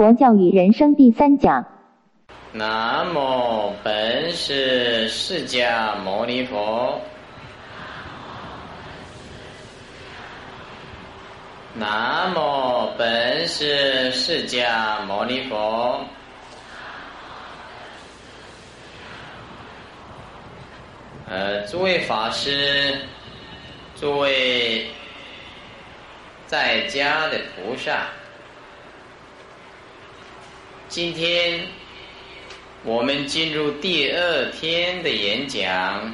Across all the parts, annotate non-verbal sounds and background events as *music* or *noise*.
佛教与人生第三讲。南无本师释迦牟尼佛。南无本师释迦牟尼佛。呃，诸位法师，诸位在家的菩萨，今天我们进入第二天的演讲，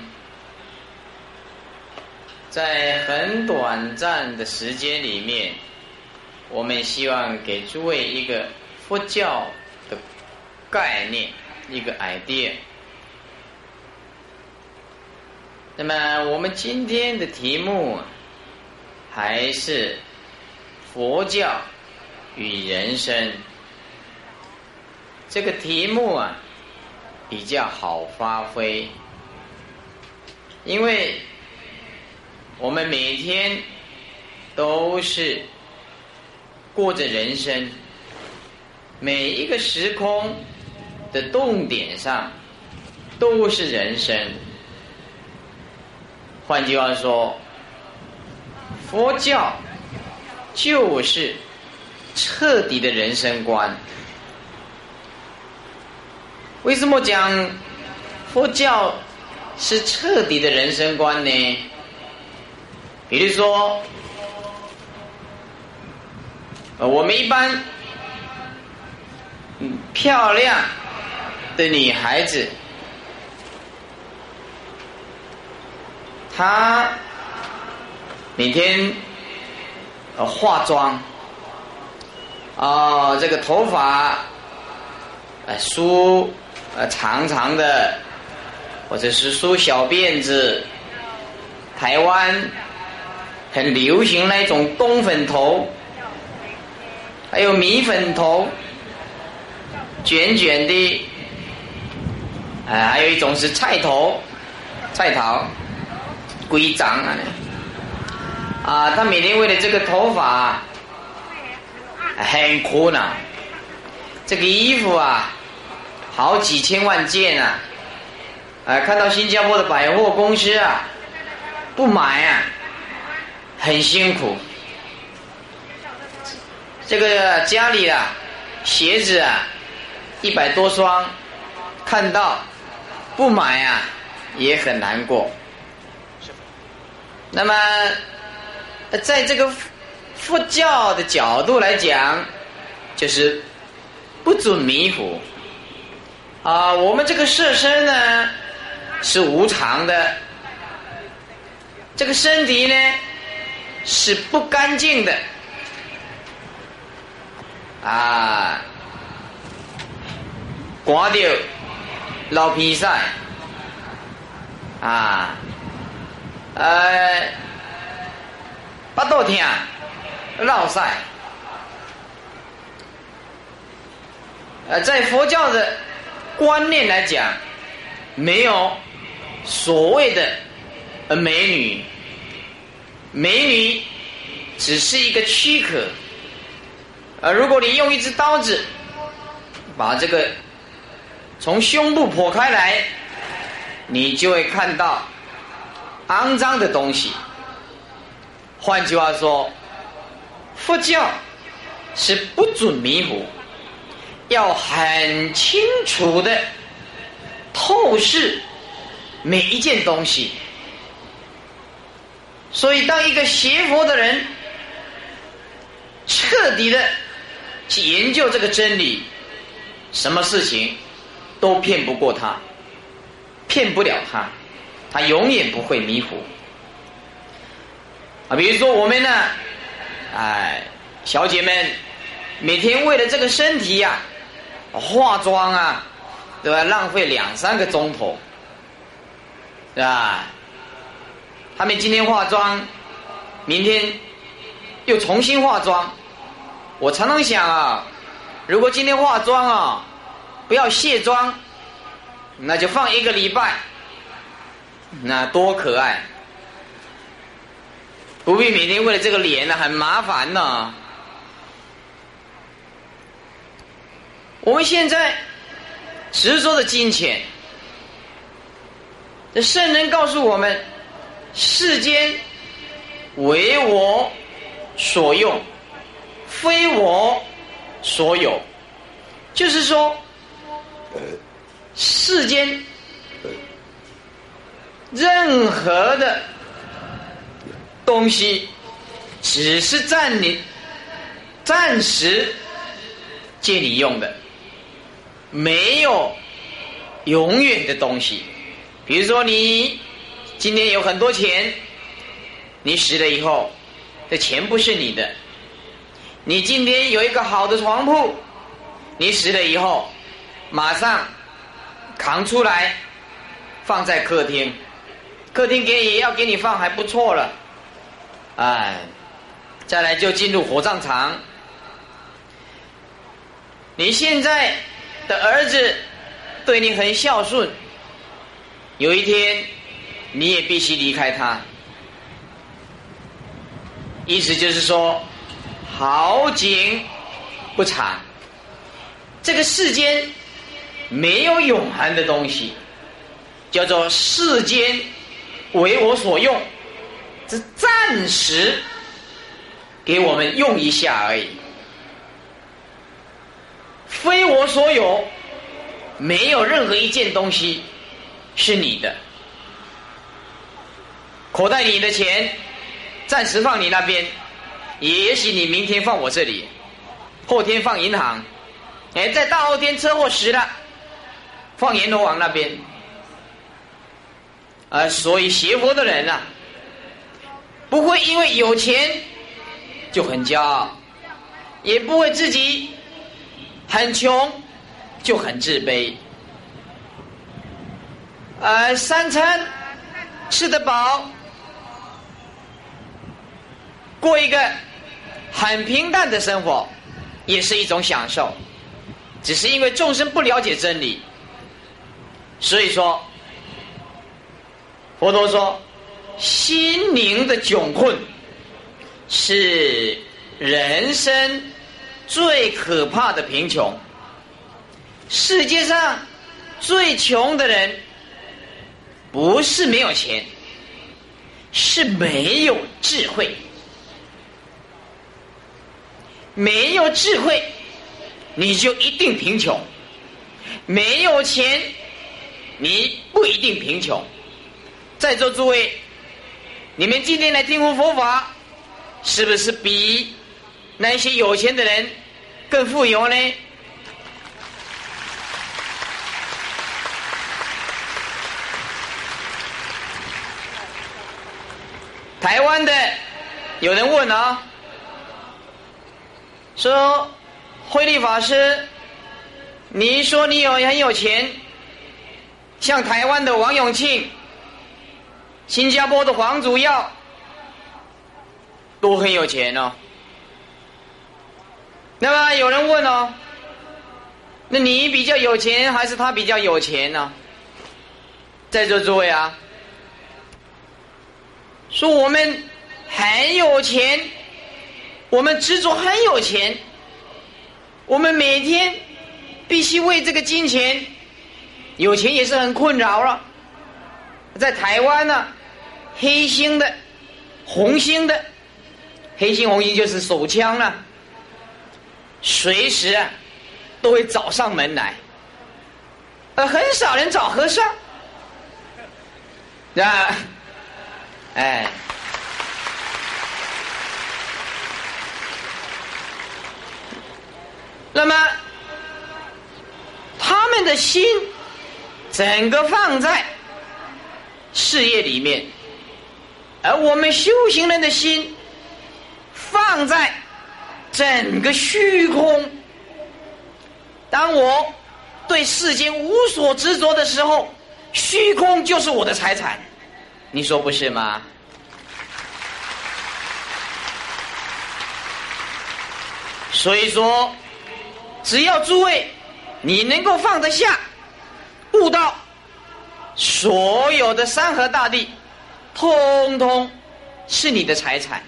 在很短暂的时间里面，我们希望给诸位一个佛教的概念，一个 idea。那么，我们今天的题目还是佛教与人生。这个题目啊，比较好发挥，因为我们每天都是过着人生，每一个时空的动点上都是人生。换句话说，佛教就是彻底的人生观。为什么讲佛教是彻底的人生观呢？比如说，呃，我们一般漂亮的女孩子。她每天呃化妆，啊，这个头发呃梳呃长长的，或者是梳小辫子。台湾很流行那种冬粉头，还有米粉头，卷卷的，啊，还有一种是菜头，菜头。规章啊！啊，他每天为了这个头发很苦恼。这个衣服啊，好几千万件啊！啊，看到新加坡的百货公司啊，不买啊，很辛苦。这个家里啊，鞋子啊，一百多双，看到不买啊，也很难过。那么，在这个佛教的角度来讲，就是不准迷糊啊。我们这个色身呢是无常的，这个身体呢是不干净的啊，刮掉老皮赛啊。呃，巴肚疼，落晒。呃，在佛教的观念来讲，没有所谓的呃美女，美女只是一个躯壳。呃，如果你用一只刀子把这个从胸部剖开来，你就会看到。肮脏的东西。换句话说，佛教是不准迷糊，要很清楚的透视每一件东西。所以，当一个邪佛的人彻底的去研究这个真理，什么事情都骗不过他，骗不了他。他永远不会迷糊啊！比如说我们呢，哎，小姐们每天为了这个身体呀，化妆啊，对吧？浪费两三个钟头，是吧？他们今天化妆，明天又重新化妆。我常常想啊，如果今天化妆啊，不要卸妆，那就放一个礼拜。那多可爱，不必每天为了这个脸呢，很麻烦呢。我们现在执着的金钱，这圣人告诉我们：世间为我所用，非我所有。就是说，世间任何的东西，只是占你暂时借你用的，没有永远的东西。比如说，你今天有很多钱，你死了以后，这钱不是你的。你今天有一个好的床铺。你死了以后，马上扛出来放在客厅，客厅给你要给你放还不错了，哎，再来就进入火葬场。你现在的儿子对你很孝顺，有一天你也必须离开他，意思就是说好景不长。这个世间没有永恒的东西，叫做世间为我所用，是暂时给我们用一下而已，非我所有，没有任何一件东西是你的。口袋里的钱暂时放你那边，也许你明天放我这里，后天放银行。哎，在大后天车祸死了，放阎罗王那边。啊，所以邪佛的人呐，不会因为有钱就很骄傲，也不会自己很穷就很自卑。呃，三餐吃得饱，过一个很平淡的生活，也是一种享受。只是因为众生不了解真理，所以说，佛陀说，心灵的窘困是人生最可怕的贫穷。世界上最穷的人，不是没有钱，是没有智慧，没有智慧。你就一定贫穷，没有钱，你不一定贫穷。在座诸位，你们今天来听闻佛法，是不是比那些有钱的人更富有呢？台湾的有人问啊，说。慧利法师，你说你有很有钱，像台湾的王永庆、新加坡的黄祖耀，都很有钱哦。那么有人问哦，那你比较有钱还是他比较有钱呢？在座诸位啊，说我们很有钱，我们执着很有钱。我们每天必须为这个金钱，有钱也是很困扰了。在台湾呢，黑心的、红心的，黑心红心就是手枪了，随时都会找上门来，呃，很少人找和尚，啊，哎。那么，他们的心整个放在事业里面，而我们修行人的心放在整个虚空。当我对世间无所执着的时候，虚空就是我的财产。你说不是吗？所以说。只要诸位，你能够放得下，悟到所有的山河大地，通通是你的财产。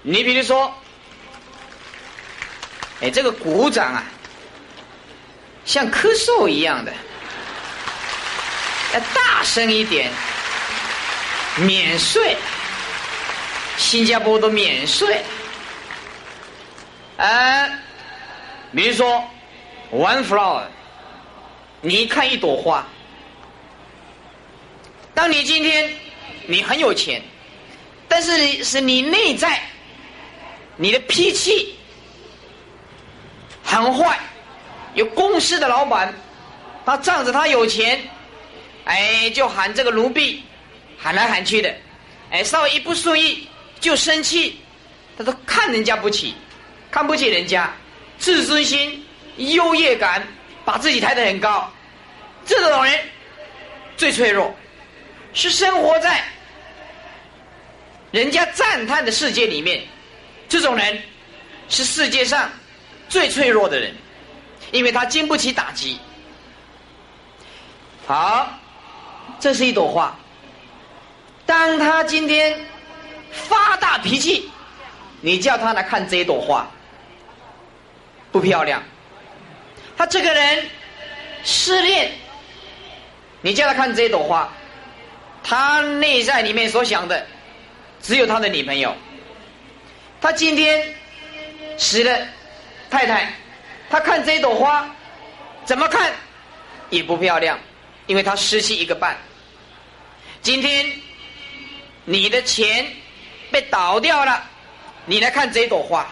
你比如说，哎，这个鼓掌啊，像咳嗽一样的，要大声一点，免税，新加坡都免税。啊，比如说，one flower，你看一朵花，当你今天你很有钱，但是你是你内在，你的脾气很坏。有公司的老板，他仗着他有钱，哎，就喊这个奴婢，喊来喊去的，哎，稍微一不顺意就生气，他说看人家不起，看不起人家，自尊心、优越感，把自己抬得很高，这种人最脆弱，是生活在人家赞叹的世界里面，这种人是世界上最脆弱的人。因为他经不起打击。好，这是一朵花。当他今天发大脾气，你叫他来看这一朵花，不漂亮。他这个人失恋，你叫他看这一朵花，他内在里面所想的只有他的女朋友。他今天死了太太。他看这朵花，怎么看也不漂亮，因为他失去一个半。今天你的钱被倒掉了，你来看这朵花，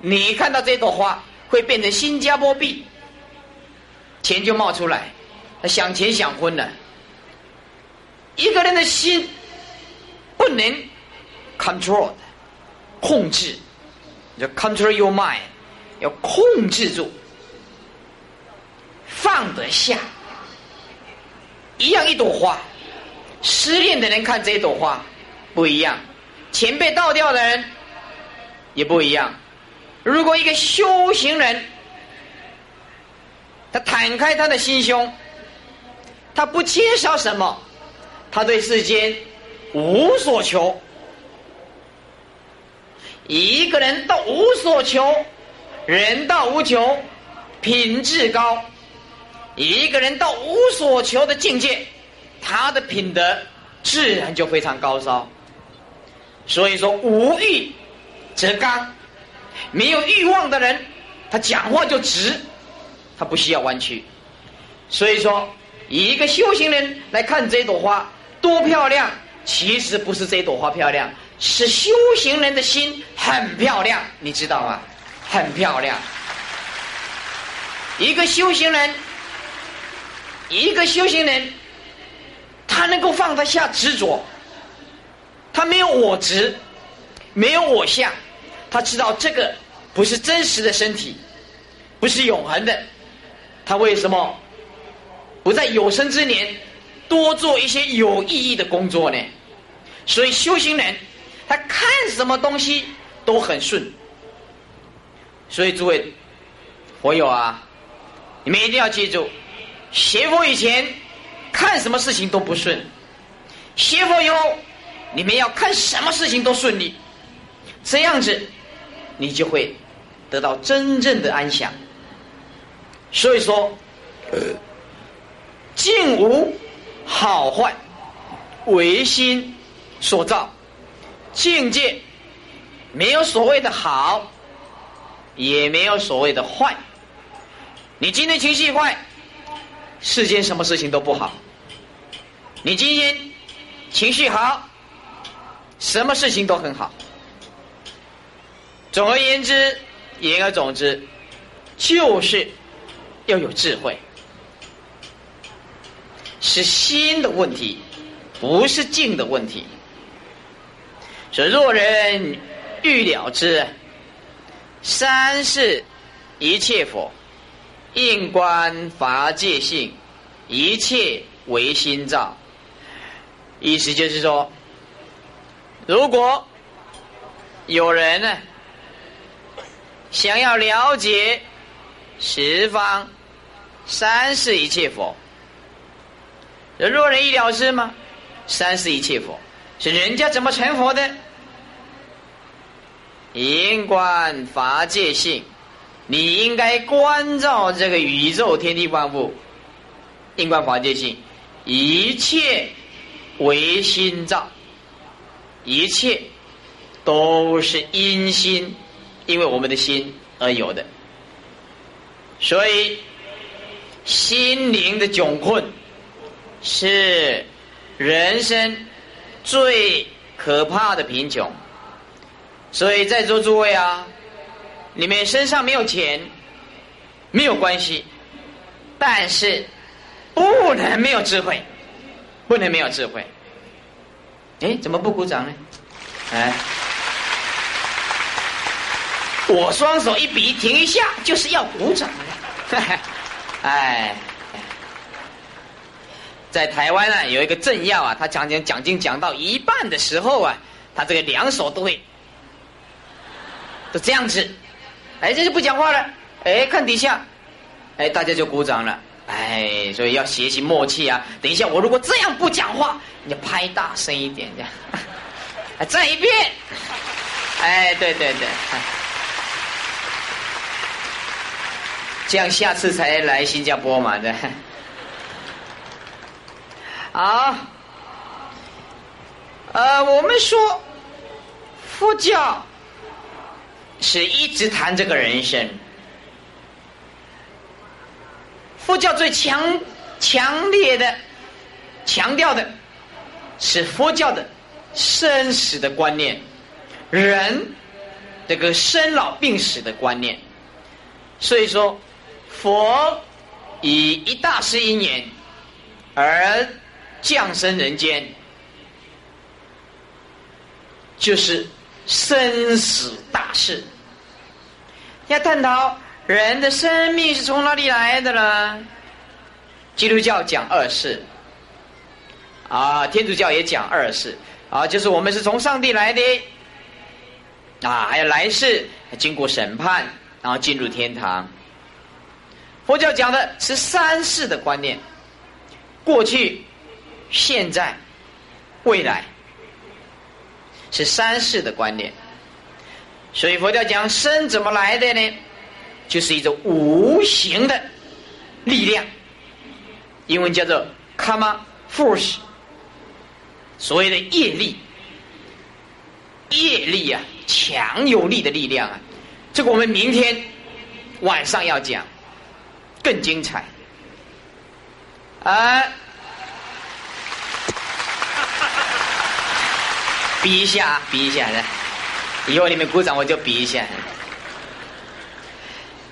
你看到这朵花会变成新加坡币，钱就冒出来，他想钱想昏了。一个人的心不能 control 控制，就 control your mind。要控制住，放得下。一样一朵花，失恋的人看这一朵花不一样，钱被倒掉的人也不一样。如果一个修行人，他坦开他的心胸，他不缺少什么，他对世间无所求，一个人都无所求。人到无求，品质高。一个人到无所求的境界，他的品德自然就非常高超。所以说，无欲则刚。没有欲望的人，他讲话就直，他不需要弯曲。所以说，一个修行人来看这朵花多漂亮，其实不是这朵花漂亮，是修行人的心很漂亮，你知道吗？很漂亮，一个修行人，一个修行人，他能够放得下执着，他没有我执，没有我相，他知道这个不是真实的身体，不是永恒的，他为什么不在有生之年多做一些有意义的工作呢？所以修行人，他看什么东西都很顺。所以诸位佛友啊，你们一定要记住，学佛以前看什么事情都不顺；学佛以后，你们要看什么事情都顺利。这样子，你就会得到真正的安详。所以说，境无好坏，唯心所造；境界没有所谓的好。也没有所谓的坏。你今天情绪坏，世间什么事情都不好；你今天情绪好，什么事情都很好。总而言之，言而总之，就是要有智慧，是心的问题，不是境的问题。所以，若人欲了之。三是一切佛，应观法界性，一切唯心造。意思就是说，如果有人呢想要了解十方三世一切佛，若人一了之吗？三世一切佛是人家怎么成佛的？因观法界性，你应该关照这个宇宙天地万物，应观法界性，一切唯心造，一切都是因心，因为我们的心而有的，所以心灵的窘困是人生最可怕的贫穷，所以在座诸位啊。你们身上没有钱，没有关系，但是不能没有智慧，不能没有智慧。哎，怎么不鼓掌呢？哎，我双手一比，停一下，就是要鼓掌的。*laughs* 哎，在台湾啊，有一个政要啊，他讲讲讲经讲到一半的时候啊，他这个两手都会都这样子。哎，这就不讲话了。哎，看底下，哎，大家就鼓掌了。哎，所以要学习默契啊。等一下，我如果这样不讲话，你就拍大声一点，这样。*laughs* 再一遍。哎，对对对。*laughs* 这样下次才来新加坡嘛，对。*laughs* 好。呃，我们说佛教。是一直谈这个人生。佛教最强强烈的强调的是佛教的生死的观念，人这个生老病死的观念。所以说，佛以一大师因缘而降生人间，就是生死大事。要探讨人的生命是从哪里来的呢？基督教讲二世，啊，天主教也讲二世，啊，就是我们是从上帝来的，啊，还有来世经过审判，然后进入天堂。佛教讲的是三世的观念，过去、现在、未来，是三世的观念。所以佛教讲生怎么来的呢？就是一种无形的力量，英文叫做 karma force，所谓的业力，业力啊，强有力的力量啊，这个我们明天晚上要讲，更精彩。啊，*laughs* 比一下，比一下来。以后你们鼓掌，我就比一下。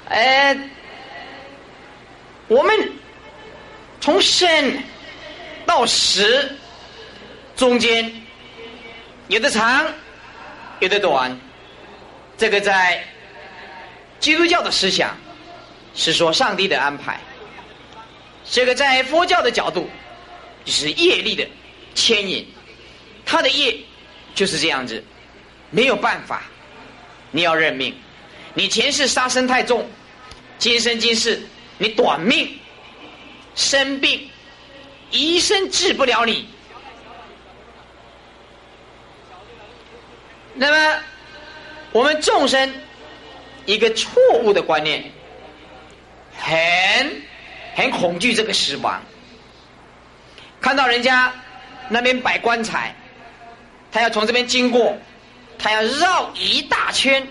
哎，我们从生到死中间有的长，有的短。这个在基督教的思想是说上帝的安排，这个在佛教的角度就是业力的牵引，他的业就是这样子。没有办法，你要认命。你前世杀生太重，今生今世你短命，生病，医生治不了你。那么，我们众生一个错误的观念，很很恐惧这个死亡。看到人家那边摆棺材，他要从这边经过。他要绕一大圈，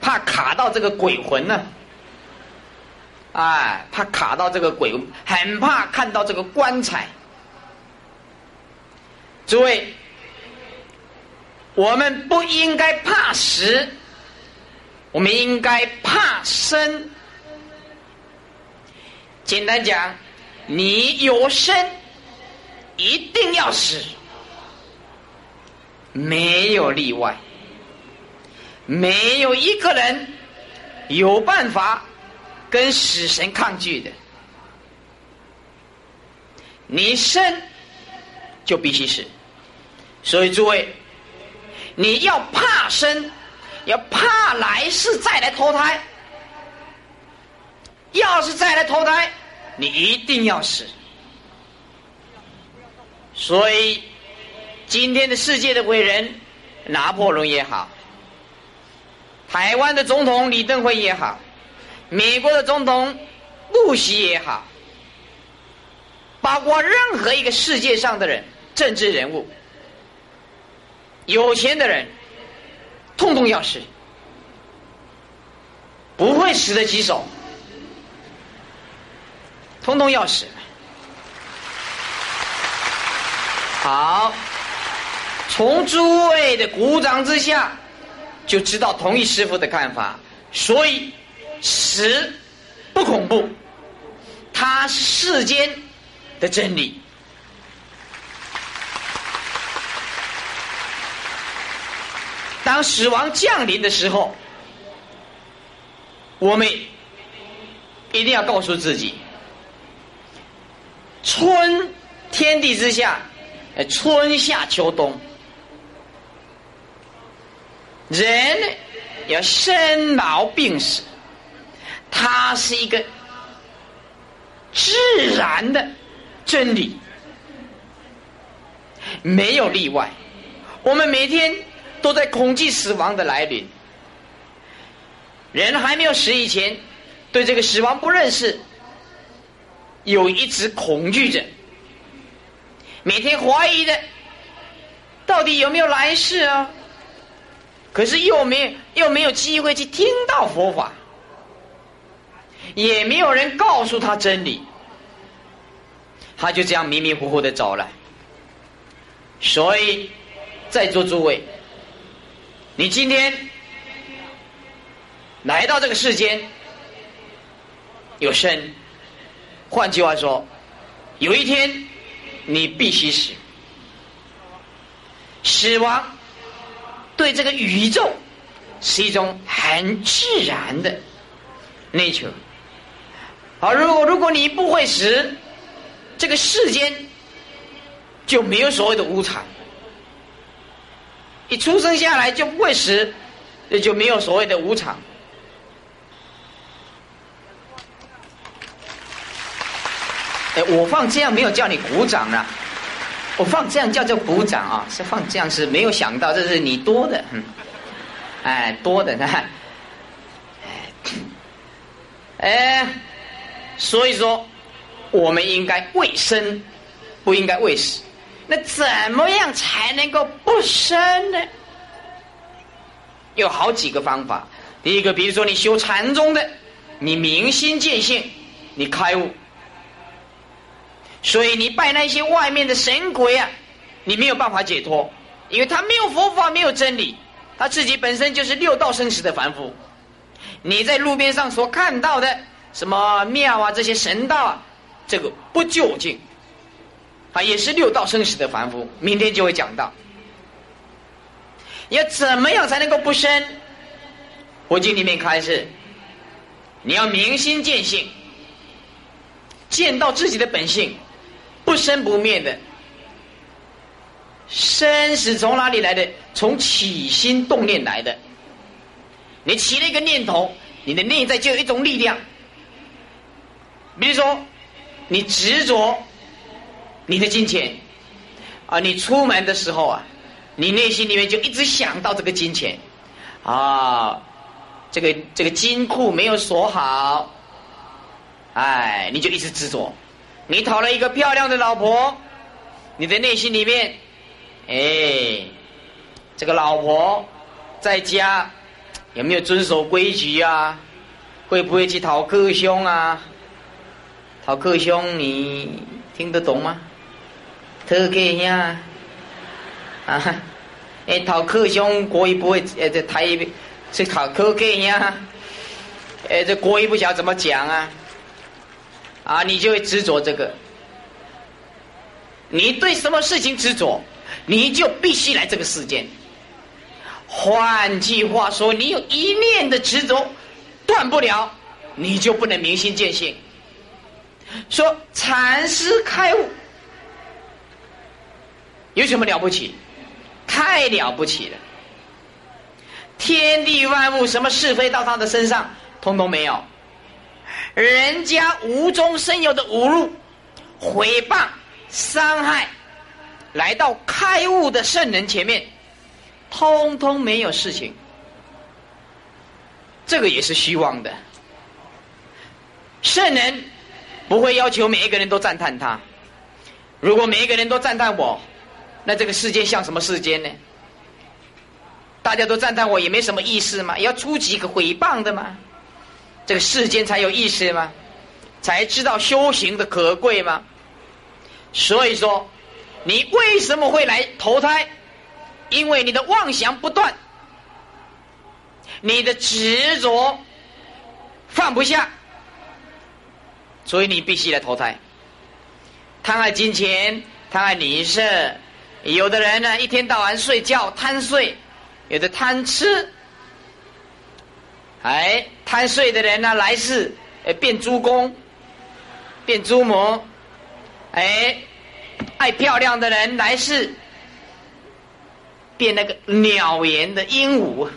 怕卡到这个鬼魂呢。哎，怕卡到这个鬼，很怕看到这个棺材。诸位，我们不应该怕死，我们应该怕生。简单讲，你有生，一定要死。没有例外，没有一个人有办法跟死神抗拒的。你生就必须死，所以诸位，你要怕生，要怕来世再来投胎。要是再来投胎，你一定要死。所以。今天的世界的伟人，拿破仑也好，台湾的总统李登辉也好，美国的总统布希也好，包括任何一个世界上的人、政治人物、有钱的人，通通要死，不会死的举手，通通要死。好，从诸位的鼓掌之下，就知道同一师傅的看法。所以，死不恐怖，它是世间的真理。当死亡降临的时候，我们一定要告诉自己：春天地之下。春夏秋冬，人要生老病死，它是一个自然的真理，没有例外。我们每天都在恐惧死亡的来临。人还没有死以前，对这个死亡不认识，有一直恐惧着。每天怀疑的，到底有没有来世啊？可是又没有又没有机会去听到佛法，也没有人告诉他真理，他就这样迷迷糊糊的走了。所以，在座诸位，你今天来到这个世间，有生，换句话说，有一天。你必须死，死亡对这个宇宙是一种很自然的 nature。好，如果如果你不会死，这个世间就没有所谓的无常。一出生下来就不会死，那就没有所谓的无常。哎，我放这样没有叫你鼓掌啊，我放这样叫做鼓掌啊，是放这样是没有想到这是你多的，嗯哎多的呢，哎，所以说我们应该为生，不应该为死。那怎么样才能够不生呢？有好几个方法。第一个，比如说你修禅宗的，你明心见性，你开悟。所以你拜那些外面的神鬼啊，你没有办法解脱，因为他没有佛法，没有真理，他自己本身就是六道生死的凡夫。你在路边上所看到的什么庙啊，这些神道啊，这个不究竟，啊，也是六道生死的凡夫。明天就会讲到，要怎么样才能够不生？佛经里面开始，你要明心见性，见到自己的本性。不生不灭的，生是从哪里来的？从起心动念来的。你起了一个念头，你的内在就有一种力量。比如说，你执着你的金钱啊，你出门的时候啊，你内心里面就一直想到这个金钱啊，这个这个金库没有锁好，哎，你就一直执着。你讨了一个漂亮的老婆，你的内心里面，哎，这个老婆在家有没有遵守规矩啊？会不会去讨克兄啊？讨克兄，你听得懂吗？特给呀，啊，哎，讨克兄国语不会，呃，这台语是讨克给呀，哎，这国语不晓得怎么讲啊？啊，你就会执着这个。你对什么事情执着，你就必须来这个世间。换句话说，你有一念的执着，断不了，你就不能明心见性。说禅师开悟，有什么了不起？太了不起了！天地万物，什么是非到他的身上，通通没有。人家无中生有的侮辱、诽谤、伤害，来到开悟的圣人前面，通通没有事情。这个也是虚妄的。圣人不会要求每一个人都赞叹他。如果每一个人都赞叹我，那这个世间像什么世间呢？大家都赞叹我也没什么意思嘛，要出几个诽谤的嘛，这个世间才有意思吗？才知道修行的可贵吗？所以说，你为什么会来投胎？因为你的妄想不断，你的执着放不下，所以你必须来投胎。贪爱金钱，贪爱女色，有的人呢一天到晚睡觉贪睡，有的贪吃，哎，贪睡的人呢来世哎变猪公，变猪魔，哎，爱漂亮的人来世变那个鸟颜的鹦鹉，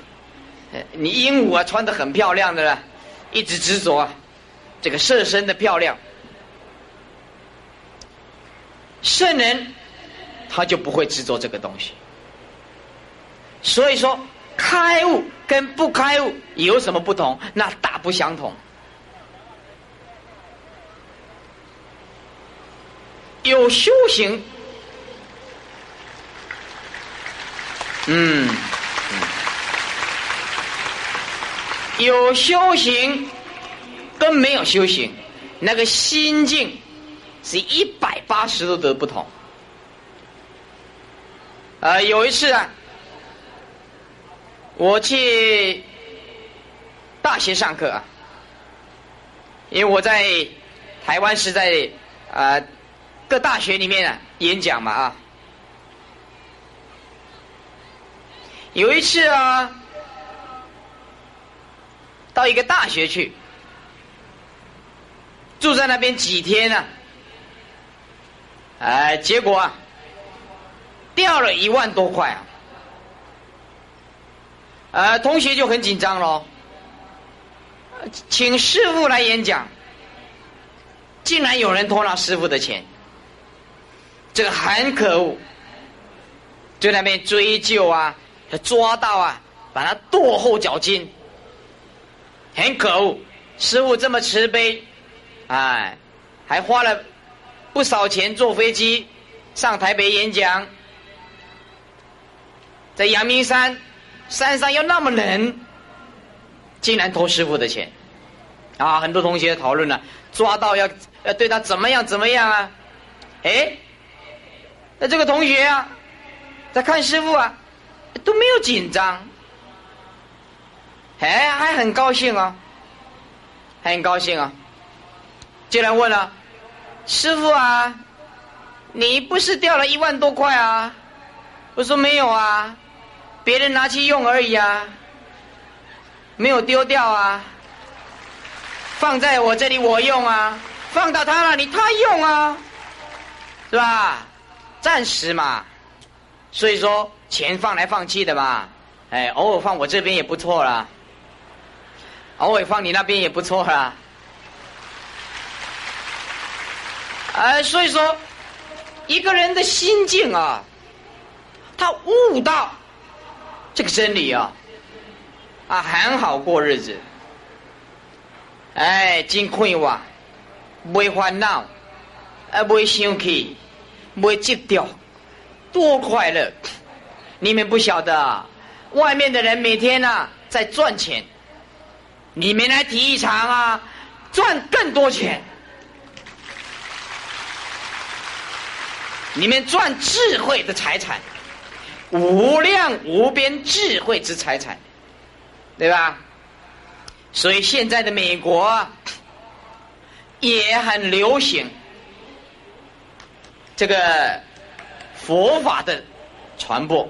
你鹦鹉啊穿的很漂亮的了，一直执着啊，这个色身的漂亮。圣人他就不会执着这个东西，所以说开悟跟不开悟有什么不同？那大不相同。有修行，嗯，有修行跟没有修行，那个心境。是一百八十度的不同。呃，有一次啊，我去大学上课啊，因为我在台湾是在啊各大学里面啊演讲嘛啊。有一次啊，到一个大学去，住在那边几天呢。哎，结果啊，掉了一万多块啊！呃，同学就很紧张喽，请师傅来演讲，竟然有人偷了师傅的钱，这个很可恶，就那边追究啊，抓到啊，把他剁后脚筋，很可恶！师傅这么慈悲，哎，还花了。不少钱坐飞机上台北演讲，在阳明山山上又那么冷，竟然偷师傅的钱，啊！很多同学讨论了，抓到要要对他怎么样怎么样啊？哎，那这个同学啊，在看师傅啊，都没有紧张，哎，还很高兴啊，很高兴啊，竟然问了。师傅啊，你不是掉了一万多块啊？我说没有啊，别人拿去用而已啊，没有丢掉啊，放在我这里我用啊，放到他那里他用啊，是吧？暂时嘛，所以说钱放来放去的嘛，哎，偶尔放我这边也不错啦，偶尔放你那边也不错啦。哎，所以说，一个人的心境啊，他悟到这个真理啊，啊，很好过日子。哎，真快活，没烦恼，啊，没生气，没急掉，多快乐！你们不晓得，啊外面的人每天呐在赚钱，你们来体育场啊，赚更多钱。你们赚智慧的财产，无量无边智慧之财产，对吧？所以现在的美国也很流行这个佛法的传播。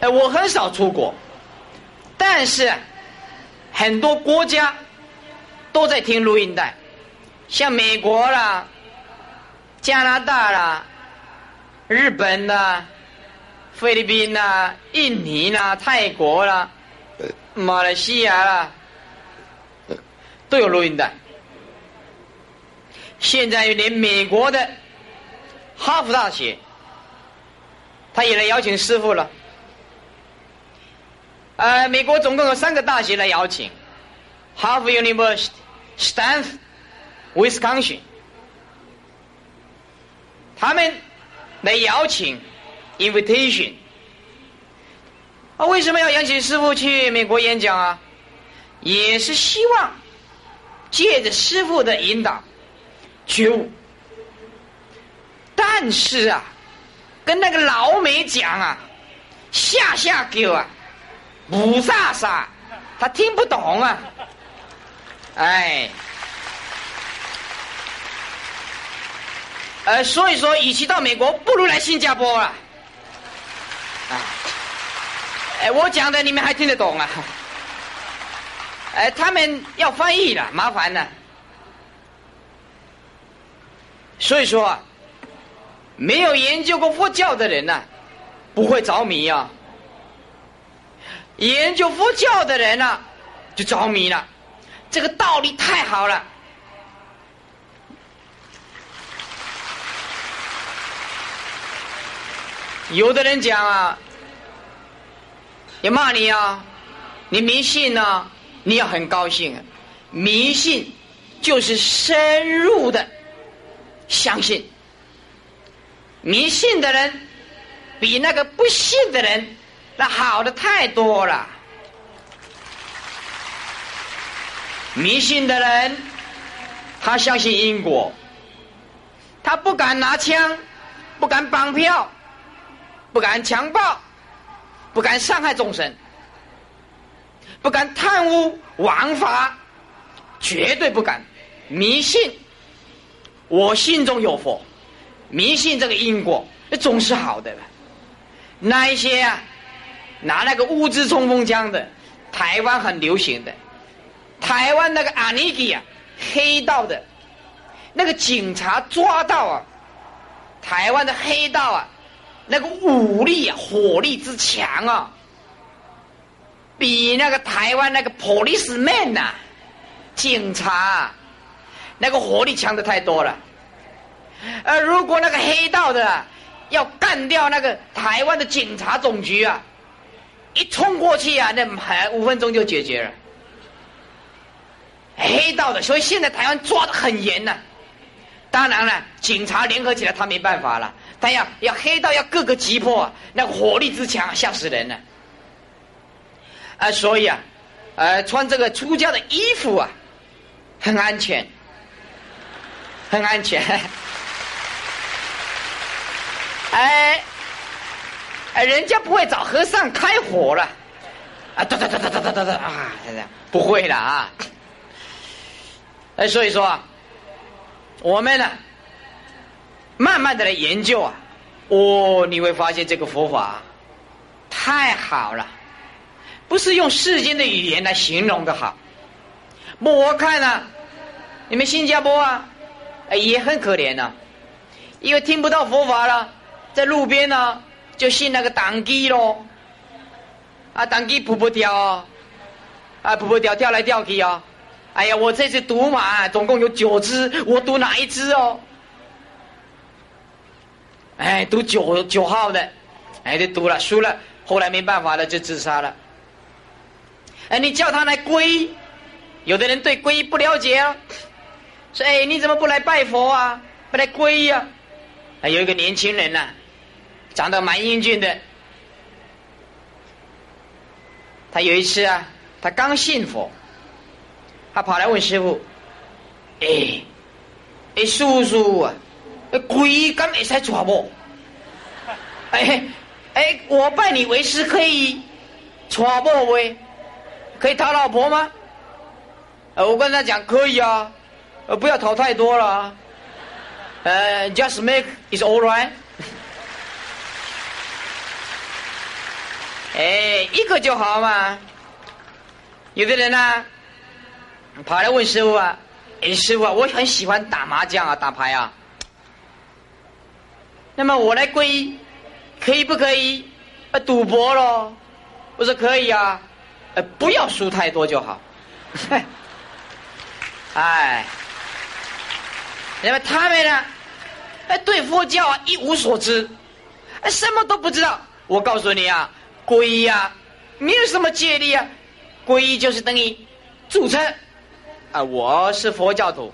哎，我很少出国，但是很多国家都在听录音带，像美国啦。加拿大啦，日本啦，菲律宾啦，印尼啦，泰国啦，马来西亚啦，都有录音带。现在连美国的哈佛大学，他也来邀请师傅了。呃，美国总共有三个大学来邀请哈佛 University、Stanford、Wisconsin。他们来邀请 invitation。啊，为什么要邀请师傅去美国演讲啊？也是希望借着师傅的引导觉悟。但是啊，跟那个老美讲啊，下下狗啊，不飒飒，他听不懂啊，哎，呃，所以说，与其到美国，不如来新加坡啊，啊，哎，我讲的你们还听得懂啊？哎，他们要翻译了，麻烦了，所以说。没有研究过佛教的人呢，不会着迷啊。研究佛教的人呢，就着迷了。这个道理太好了。有的人讲啊，要骂你啊，你迷信呢，你要很高兴。迷信就是深入的相信。迷信的人比那个不信的人那好的太多了。迷信的人，他相信因果，他不敢拿枪，不敢绑票，不敢强暴，不敢伤害众生，不敢贪污枉法，绝对不敢迷信。我心中有佛。迷信这个因果，那总是好的。那一些啊，拿那个物质冲锋枪的，台湾很流行的。台湾那个阿尼基啊，黑道的，那个警察抓到啊，台湾的黑道啊，那个武力啊，火力之强啊，比那个台湾那个 policeman 呐，警察，那个火力强的太多了。而如果那个黑道的要干掉那个台湾的警察总局啊，一冲过去啊，那还五分钟就解决了。黑道的，所以现在台湾抓的很严呐。当然了，警察联合起来他没办法了，他要要黑道要各个击破，那火力之强吓死人了。啊，所以啊，呃，穿这个出家的衣服啊，很安全，很安全。*laughs* 哎，哎，人家不会找和尚开火了，啊，哒哒哒哒哒哒哒哒啊，不会的啊。哎，所以说啊，我们呢，慢慢的来研究啊，哦，你会发现这个佛法太好了，不是用世间的语言来形容的好。我看呢，你们新加坡啊，也很可怜呐，因为听不到佛法了。在路边呢，就信那个党机咯，啊，党机扑不掉啊，啊，扑不掉，跳来跳去啊，哎呀，我这次赌马总共有九只，我赌哪一只哦？哎，赌九九号的，哎，就赌了，输了，后来没办法了，就自杀了。哎，你叫他来皈，有的人对皈不了解啊，说哎，你怎么不来拜佛啊？不来皈呀？啊，有一个年轻人呐。长得蛮英俊的，他有一次啊，他刚信佛，他跑来问师傅：“哎，哎，叔叔啊，鬼敢会使娶不？哎哎，我拜你为师可以娶不喂？可以讨老婆吗？”呃，我跟他讲可以啊，呃，不要讨太多了，呃，just make is all right。哎，一个就好嘛。有的人呢，跑来问师傅啊：“哎，师傅啊，我很喜欢打麻将啊，打牌啊。那么我来皈依，可以不可以？啊，赌博咯？我说可以啊，呃，不要输太多就好。*laughs* 哎，那么他们呢？哎，对佛教啊一无所知，哎，什么都不知道。我告诉你啊。皈依啊，没有什么戒律啊，皈依就是等于注册啊，我是佛教徒，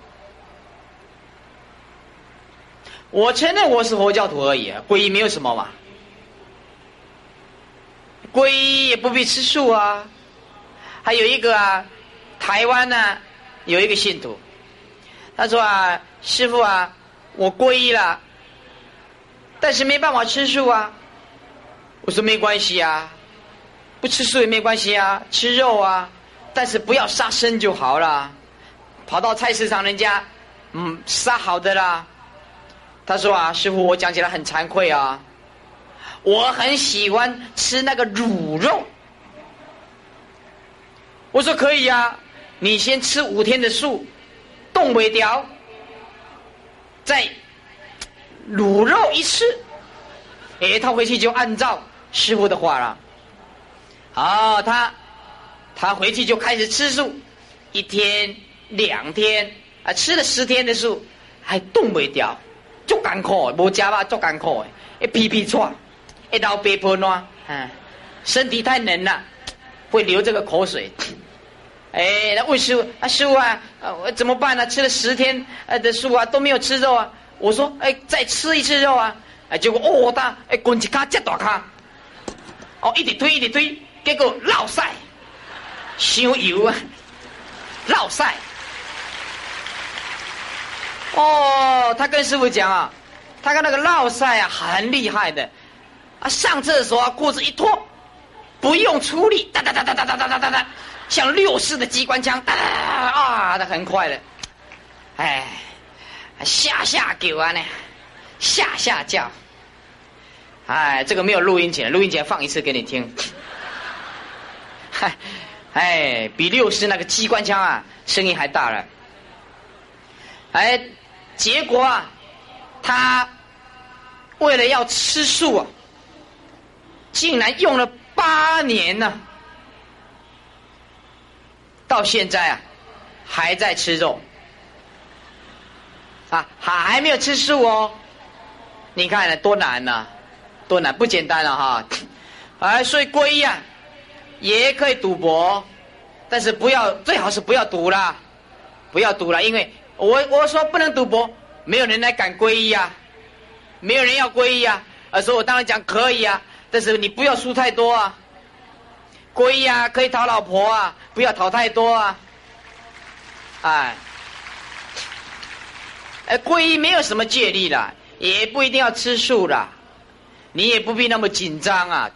我承认我是佛教徒而已，皈依没有什么嘛，皈依也不必吃素啊，还有一个啊，台湾呢有一个信徒，他说啊，师傅啊，我皈依了，但是没办法吃素啊，我说没关系啊。不吃素也没关系啊，吃肉啊，但是不要杀生就好了。跑到菜市场，人家嗯杀好的啦。他说啊，师傅，我讲起来很惭愧啊，我很喜欢吃那个卤肉。我说可以呀，你先吃五天的素，冻尾条，再卤肉一吃，哎，他回去就按照师傅的话了。哦，他他回去就开始吃素，一天两天啊，吃了十天的素，还冻不掉，足艰苦，无加吧，足艰苦的，一皮皮喘，一到白婆暖，嗯，身体太冷了，会流这个口水。哎，那问师傅啊，师傅啊，我怎么办呢？吃了十天呃的素啊，都没有吃肉啊。我说，哎，再吃一次肉啊，哎，结果哦大，哎，滚一卡，这大卡，哦，一直推，一直推。结果落晒，香油啊，落晒。哦，他跟师傅讲啊，他跟那个绕赛啊很厉害的，啊上厕所啊裤子一脱，不用出力，哒哒哒哒哒哒哒哒哒，像六式的机关枪，哒啊的很快的，哎，下下狗啊呢，下下叫，哎，这个没有录音前，录音前放一次给你听。嗨，哎，比六十那个机关枪啊，声音还大了。哎，结果啊，他为了要吃素啊，竟然用了八年呢，到现在啊，还在吃肉，啊，还没有吃素哦。你看多难呐，多难，不简单了哈。哎，所以皈依啊。也可以赌博，但是不要，最好是不要赌啦，不要赌了，因为我我说不能赌博，没有人来敢皈依啊，没有人要皈依啊，啊，所以我当然讲可以啊，但是你不要输太多啊，皈依啊，可以讨老婆啊，不要讨太多啊，哎，哎，皈依没有什么戒律的，也不一定要吃素的，你也不必那么紧张啊。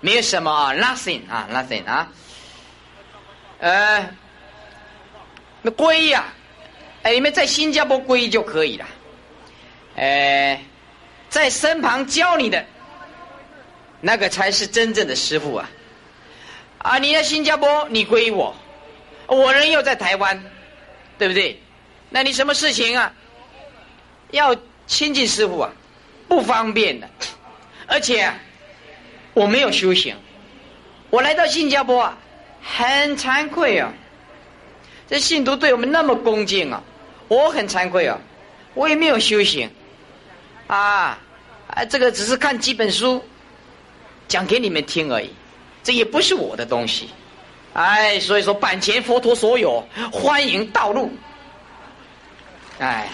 没有什么啊，nothing 啊，nothing 啊，呃，那皈依啊，你们在新加坡皈依就可以了，哎，在身旁教你的那个才是真正的师傅啊，啊，你在新加坡你皈依我，我人又在台湾，对不对？那你什么事情啊，要亲近师傅啊，不方便的，而且。我没有修行，我来到新加坡啊，很惭愧啊。这信徒对我们那么恭敬啊，我很惭愧啊，我也没有修行，啊啊，这个只是看几本书，讲给你们听而已，这也不是我的东西，哎，所以说版权佛陀所有，欢迎道路，哎，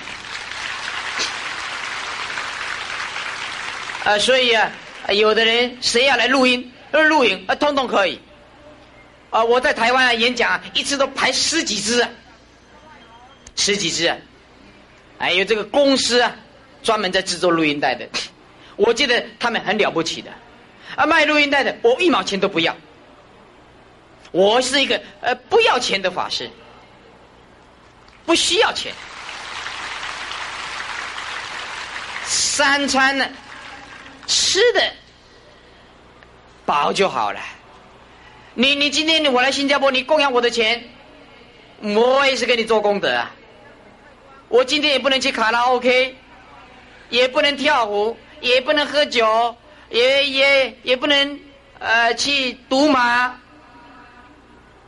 啊，所以啊。有的人谁要来录音、录影啊，通通可以。啊，我在台湾演讲，一次都排十几支，十几只、啊。还有这个公司啊，专门在制作录音带的，我记得他们很了不起的。啊，卖录音带的，我一毛钱都不要。我是一个呃不要钱的法师，不需要钱。三餐呢？吃的饱就好了。你你今天我来新加坡，你供养我的钱，我也是给你做功德啊。我今天也不能去卡拉 OK，也不能跳舞，也不能喝酒，也也也不能呃去赌马。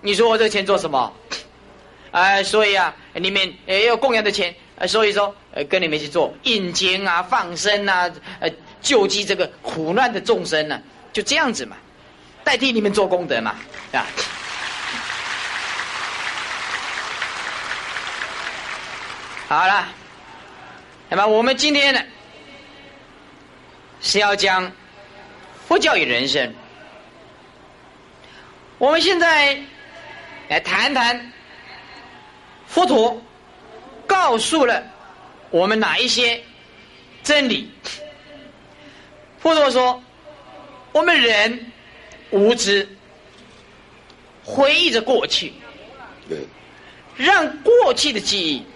你说我这个钱做什么？哎，所以啊，你们也有供养的钱，所以说跟你们去做印经啊、放生啊，呃。救济这个苦难的众生呢，就这样子嘛。代替你们做功德嘛，啊。好了，那么我们今天呢是要讲佛教与人生。我们现在来谈谈佛陀告诉了我们哪一些真理。佛陀说，我们人无知，回忆着过去，让过去的记忆。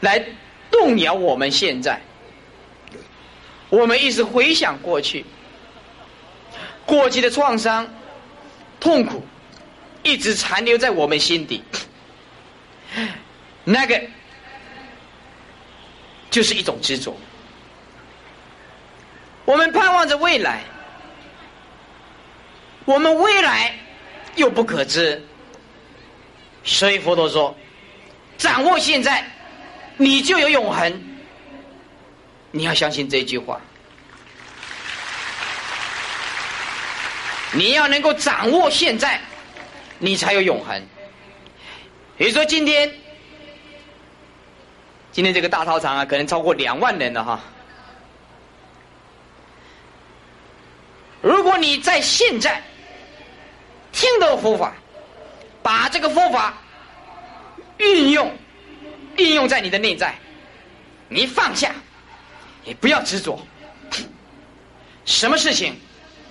来动摇我们现在，我们一直回想过去，过去的创伤、痛苦，一直残留在我们心底。那个就是一种执着。我们盼望着未来，我们未来又不可知，所以佛陀说：掌握现在。你就有永恒，你要相信这句话。你要能够掌握现在，你才有永恒。比如说今天，今天这个大操场啊，可能超过两万人了哈。如果你在现在听到佛法，把这个佛法运用。应用在你的内在，你放下，你不要执着。什么事情，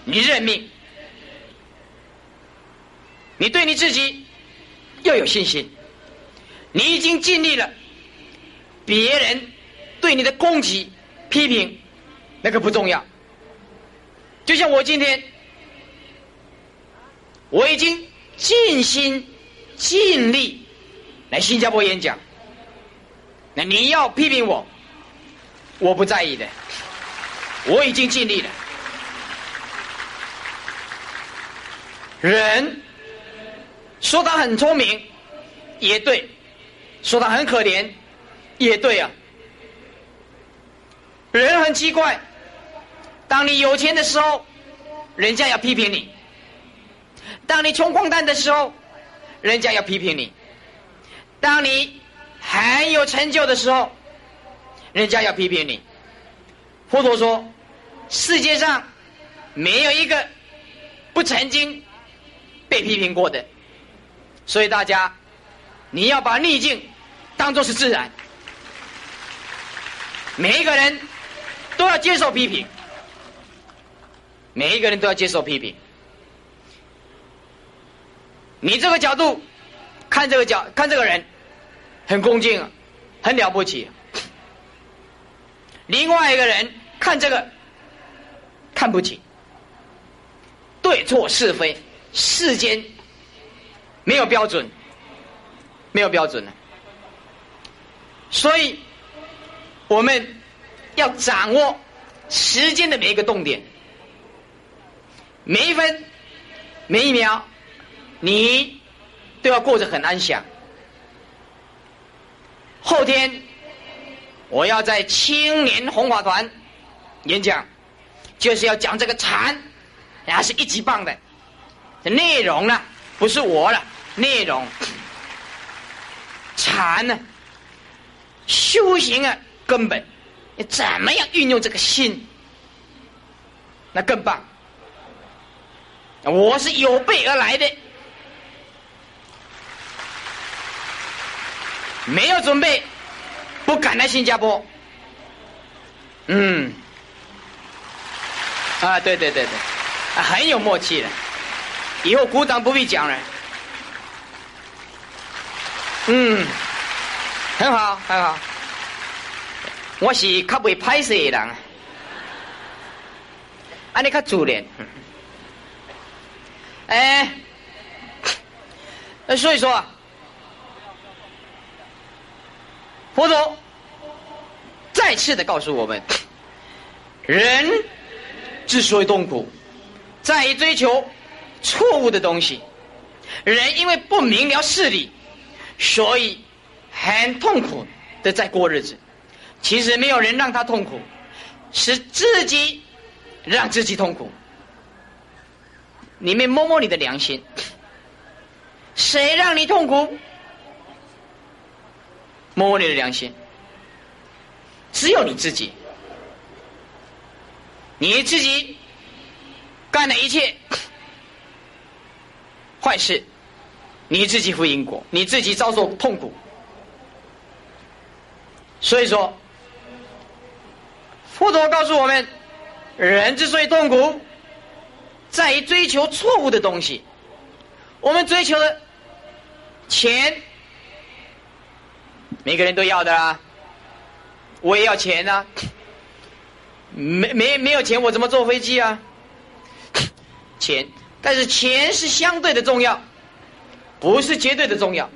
你认命，你对你自己要有信心。你已经尽力了，别人对你的攻击、批评，那个不重要。就像我今天，我已经尽心尽力来新加坡演讲。那你要批评我，我不在意的，我已经尽力了。人说他很聪明，也对；说他很可怜，也对啊。人很奇怪，当你有钱的时候，人家要批评你；当你穷光蛋的时候，人家要批评你；当你。很有成就的时候，人家要批评你。佛陀说，世界上没有一个不曾经被批评过的，所以大家你要把逆境当做是自然。每一个人都要接受批评，每一个人都要接受批评。你这个角度看这个角看这个人。很恭敬，很了不起。另外一个人看这个看不起，对错是非，世间没有标准，没有标准的。所以我们要掌握时间的每一个动点，每一分每一秒，你都要过着很安详。后天我要在青年红法团演讲，就是要讲这个禅，然后是一级棒的。内容呢，不是我了，内容禅呢，修行啊，根本你怎么样运用这个心，那更棒。我是有备而来的。没有准备，不敢来新加坡。嗯，啊，对对对对，啊，很有默契的。以后鼓掌不必讲了。嗯，很好很好。我是较袂拍摄的人，安尼较自然。*laughs* 哎，所以说。啊。佛陀再次的告诉我们：人之所以痛苦，在于追求错误的东西。人因为不明了事理，所以很痛苦的在过日子。其实没有人让他痛苦，是自己让自己痛苦。里面摸摸你的良心，谁让你痛苦？摸摸你的良心，只有你自己，你自己干的一切 *coughs* 坏事，你自己负因果，你自己遭受痛苦。所以说，佛陀告诉我们，人之所以痛苦，在于追求错误的东西。我们追求的钱，每个人都要的啊，我也要钱呐。没没没有钱，我怎么坐飞机啊？钱，但是钱是相对的重要，不是绝对的重要。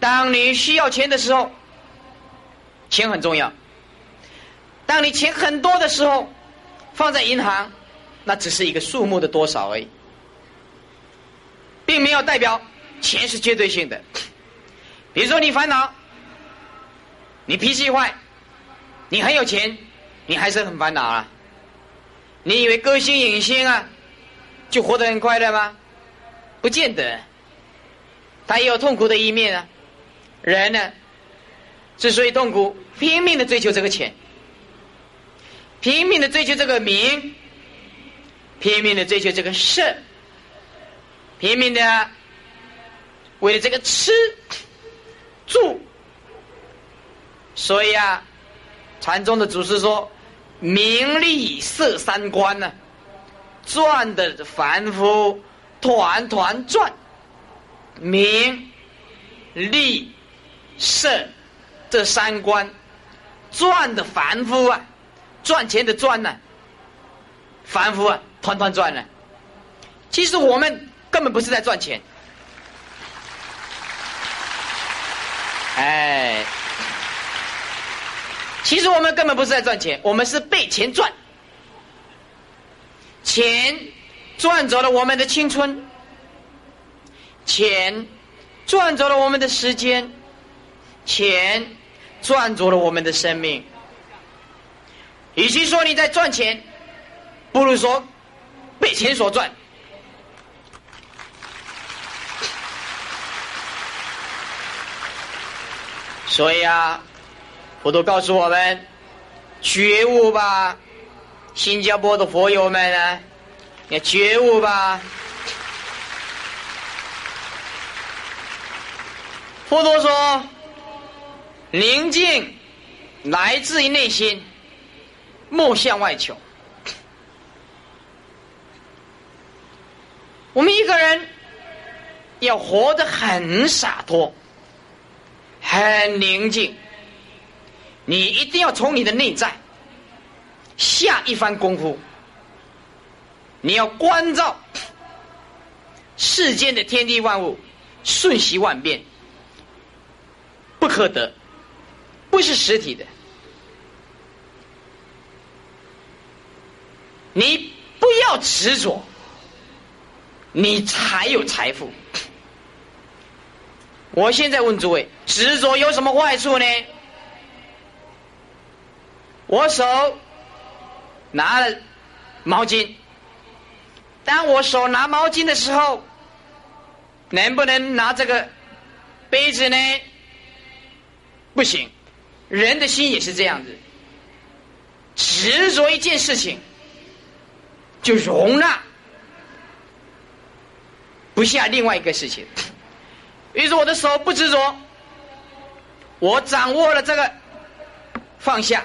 当你需要钱的时候。钱很重要。当你钱很多的时候，放在银行，那只是一个数目的多少而已，并没有代表钱是绝对性的。比如说你烦恼，你脾气坏，你很有钱，你还是很烦恼啊。你以为歌星影星啊，就活得很快乐吗？不见得，他也有痛苦的一面啊。人呢？之所以痛苦，拼命的追求这个钱，拼命的追求这个名，拼命的追求这个色，拼命的为了这个吃住，所以啊，禅宗的祖师说，名利色三观呢，转的凡夫团团转，名利色。这三观赚的凡夫啊，赚钱的赚呢，凡夫啊，团团转呢。其实我们根本不是在赚钱，哎，其实我们根本不是在赚钱，我们是被钱赚，钱赚走了我们的青春，钱赚走了我们的时间。钱赚走了我们的生命，与其说你在赚钱，不如说被钱所赚。所以啊，佛陀告诉我们：觉悟吧，新加坡的佛友们呢，要觉悟吧。佛陀说。宁静来自于内心，莫向外求。我们一个人要活得很洒脱，很宁静。你一定要从你的内在下一番功夫，你要关照世间的天地万物，瞬息万变，不可得。不是实体的，你不要执着，你才有财富。我现在问诸位，执着有什么坏处呢？我手拿了毛巾，当我手拿毛巾的时候，能不能拿这个杯子呢？不行。人的心也是这样子，执着一件事情，就容纳不下另外一个事情。于是我的手不执着，我掌握了这个放下，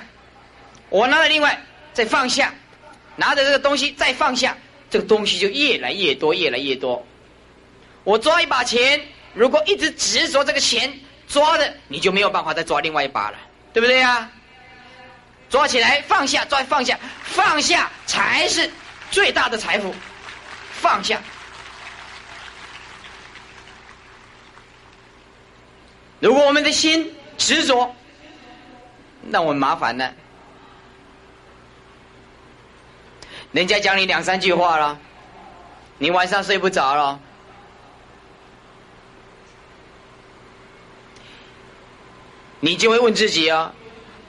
我拿了另外再放下，拿着这个东西再放下，这个东西就越来越多，越来越多。我抓一把钱，如果一直执着这个钱抓的，你就没有办法再抓另外一把了。对不对呀？抓起来，放下，抓放下，放下才是最大的财富。放下。如果我们的心执着，那我们麻烦了。人家讲你两三句话了，你晚上睡不着了。你就会问自己啊，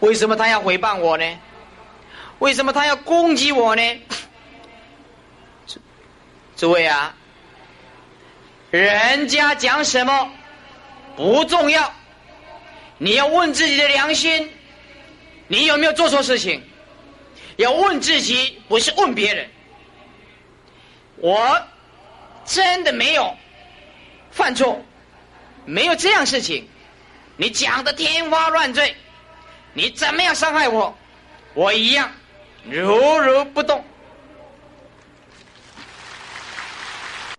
为什么他要诽谤我呢？为什么他要攻击我呢？诸位啊，人家讲什么不重要，你要问自己的良心，你有没有做错事情？要问自己，不是问别人。我真的没有犯错，没有这样事情。你讲的天花乱坠，你怎么样伤害我，我一样如如不动。